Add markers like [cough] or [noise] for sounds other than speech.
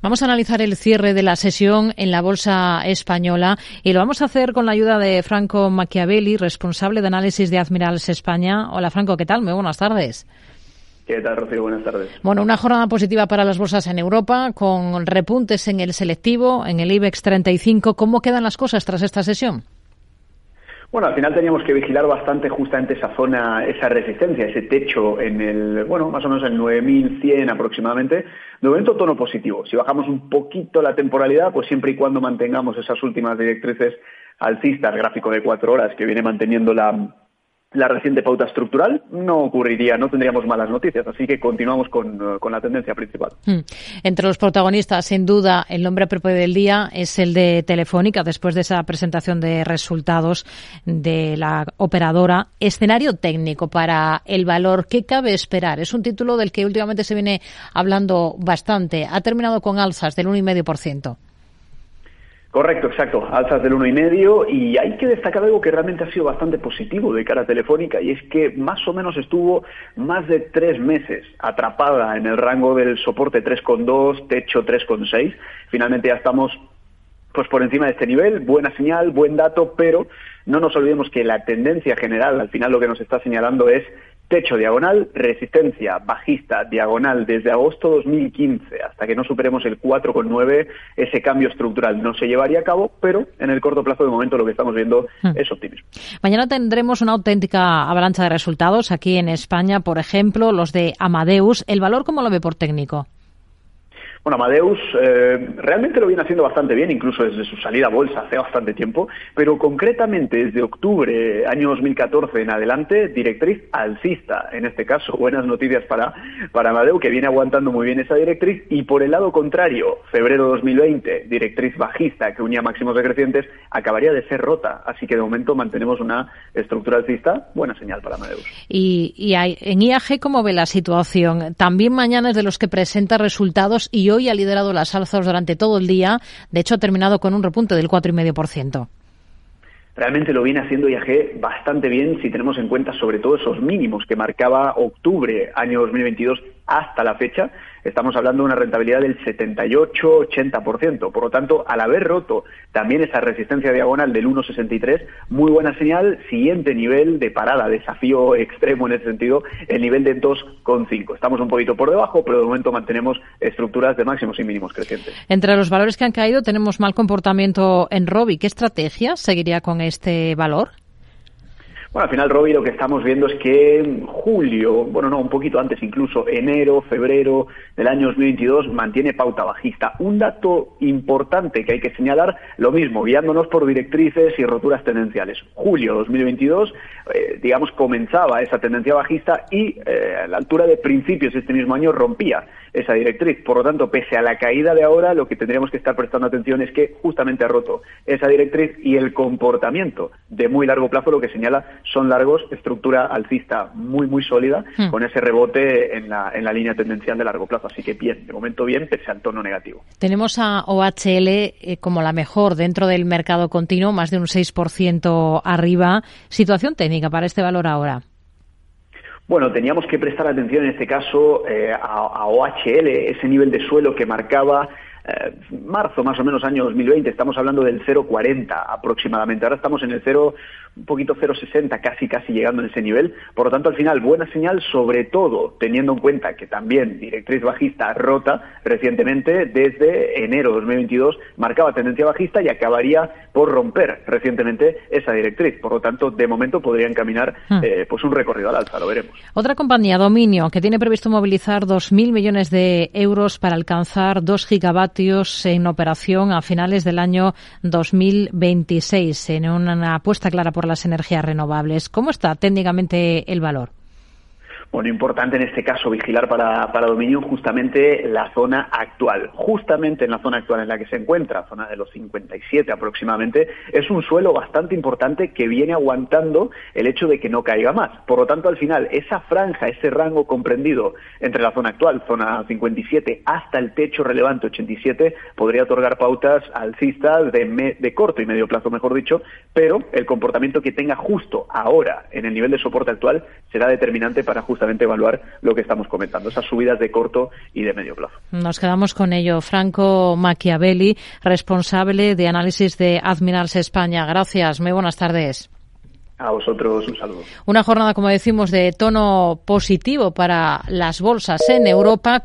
Vamos a analizar el cierre de la sesión en la Bolsa Española y lo vamos a hacer con la ayuda de Franco Machiavelli, responsable de análisis de Admirals España. Hola Franco, ¿qué tal? Muy buenas tardes. ¿Qué tal, Rocío? Buenas tardes. Bueno, una jornada positiva para las bolsas en Europa, con repuntes en el selectivo, en el IBEX 35. ¿Cómo quedan las cosas tras esta sesión? Bueno, al final teníamos que vigilar bastante justamente esa zona, esa resistencia, ese techo en el, bueno, más o menos en 9100 aproximadamente. De momento, tono positivo. Si bajamos un poquito la temporalidad, pues siempre y cuando mantengamos esas últimas directrices alcistas, gráfico de cuatro horas que viene manteniendo la, la reciente pauta estructural, no ocurriría, no tendríamos malas noticias. Así que continuamos con, eh, la tendencia principal. Hmm. Entre los protagonistas, sin duda, el nombre propio del día es el de Telefónica, después de esa presentación de resultados de la operadora. Escenario técnico para el valor. ¿Qué cabe esperar? Es un título del que últimamente se viene hablando bastante. Ha terminado con alzas del 1,5%. Correcto, exacto. Alzas del uno y medio y hay que destacar algo que realmente ha sido bastante positivo de cara Telefónica y es que más o menos estuvo más de tres meses atrapada en el rango del soporte 3,2, techo 3,6. Finalmente ya estamos pues por encima de este nivel, buena señal, buen dato, pero no nos olvidemos que la tendencia general, al final lo que nos está señalando es Techo diagonal, resistencia bajista diagonal desde agosto 2015 hasta que no superemos el 4,9, ese cambio estructural no se llevaría a cabo, pero en el corto plazo de momento lo que estamos viendo hmm. es optimismo. Mañana tendremos una auténtica avalancha de resultados aquí en España, por ejemplo, los de Amadeus. ¿El valor cómo lo ve por técnico? Bueno, Amadeus eh, realmente lo viene haciendo bastante bien, incluso desde su salida a bolsa hace bastante tiempo, pero concretamente desde octubre año 2014 en adelante, directriz alcista, en este caso, buenas noticias para, para Amadeus, que viene aguantando muy bien esa directriz, y por el lado contrario, febrero 2020, directriz bajista que unía máximos decrecientes, acabaría de ser rota, así que de momento mantenemos una estructura alcista, buena señal para Amadeus. Y, y en IAG, ¿cómo ve la situación? También mañana es de los que presenta resultados y hoy hoy ha liderado las alzas durante todo el día. De hecho, ha terminado con un repunte del 4,5% realmente lo viene haciendo IAG bastante bien si tenemos en cuenta sobre todo esos mínimos que marcaba octubre año 2022 hasta la fecha, estamos hablando de una rentabilidad del 78-80%. Por lo tanto, al haber roto también esa resistencia diagonal del 1,63, muy buena señal. Siguiente nivel de parada, desafío [laughs] extremo en ese sentido, el nivel de 2,5. Estamos un poquito por debajo, pero de momento mantenemos estructuras de máximos y mínimos crecientes. Entre los valores que han caído tenemos mal comportamiento en Robi. ¿Qué estrategia seguiría con este valor? Bueno, al final, Robbie, lo que estamos viendo es que en julio, bueno, no, un poquito antes incluso, enero, febrero del año 2022, mantiene pauta bajista. Un dato importante que hay que señalar, lo mismo, guiándonos por directrices y roturas tendenciales. Julio 2022, eh, digamos, comenzaba esa tendencia bajista y eh, a la altura de principios de este mismo año rompía esa directriz. Por lo tanto, pese a la caída de ahora, lo que tendríamos que estar prestando atención es que justamente ha roto esa directriz y el comportamiento de muy largo plazo lo que señala son largos, estructura alcista muy, muy sólida, hmm. con ese rebote en la, en la línea tendencial de largo plazo. Así que bien, de momento bien, pese al tono negativo. Tenemos a OHL eh, como la mejor dentro del mercado continuo, más de un 6% arriba. Situación técnica para este valor ahora. Bueno, teníamos que prestar atención en este caso eh, a, OHL, ese nivel de suelo que marcaba eh, marzo más o menos año 2020, estamos hablando del 0,40 aproximadamente. Ahora estamos en el 0, un poquito 0,60, casi casi llegando en ese nivel. Por lo tanto, al final, buena señal, sobre todo teniendo en cuenta que también directriz bajista rota recientemente desde enero de 2022, marcaba tendencia bajista y acabaría por romper recientemente esa directriz. Por lo tanto, de momento podrían caminar hmm. eh, pues un recorrido al alza, lo veremos. Otra compañía, Dominio, que tiene previsto movilizar 2.000 millones de euros para alcanzar 2 gigavatios en operación a finales del año 2026, en una apuesta clara por las energías renovables. ¿Cómo está técnicamente el valor? Bueno, importante en este caso vigilar para, para Dominion justamente la zona actual. Justamente en la zona actual en la que se encuentra, zona de los 57 aproximadamente, es un suelo bastante importante que viene aguantando el hecho de que no caiga más. Por lo tanto, al final, esa franja, ese rango comprendido entre la zona actual, zona 57, hasta el techo relevante 87, podría otorgar pautas alcistas de, de corto y medio plazo, mejor dicho, pero el comportamiento que tenga justo ahora en el nivel de soporte actual será determinante para justamente justamente evaluar lo que estamos comentando, esas subidas de corto y de medio plazo. Nos quedamos con ello. Franco Machiavelli, responsable de análisis de Admirals España. Gracias. Muy buenas tardes. A vosotros un saludo. Una jornada, como decimos, de tono positivo para las bolsas en Europa.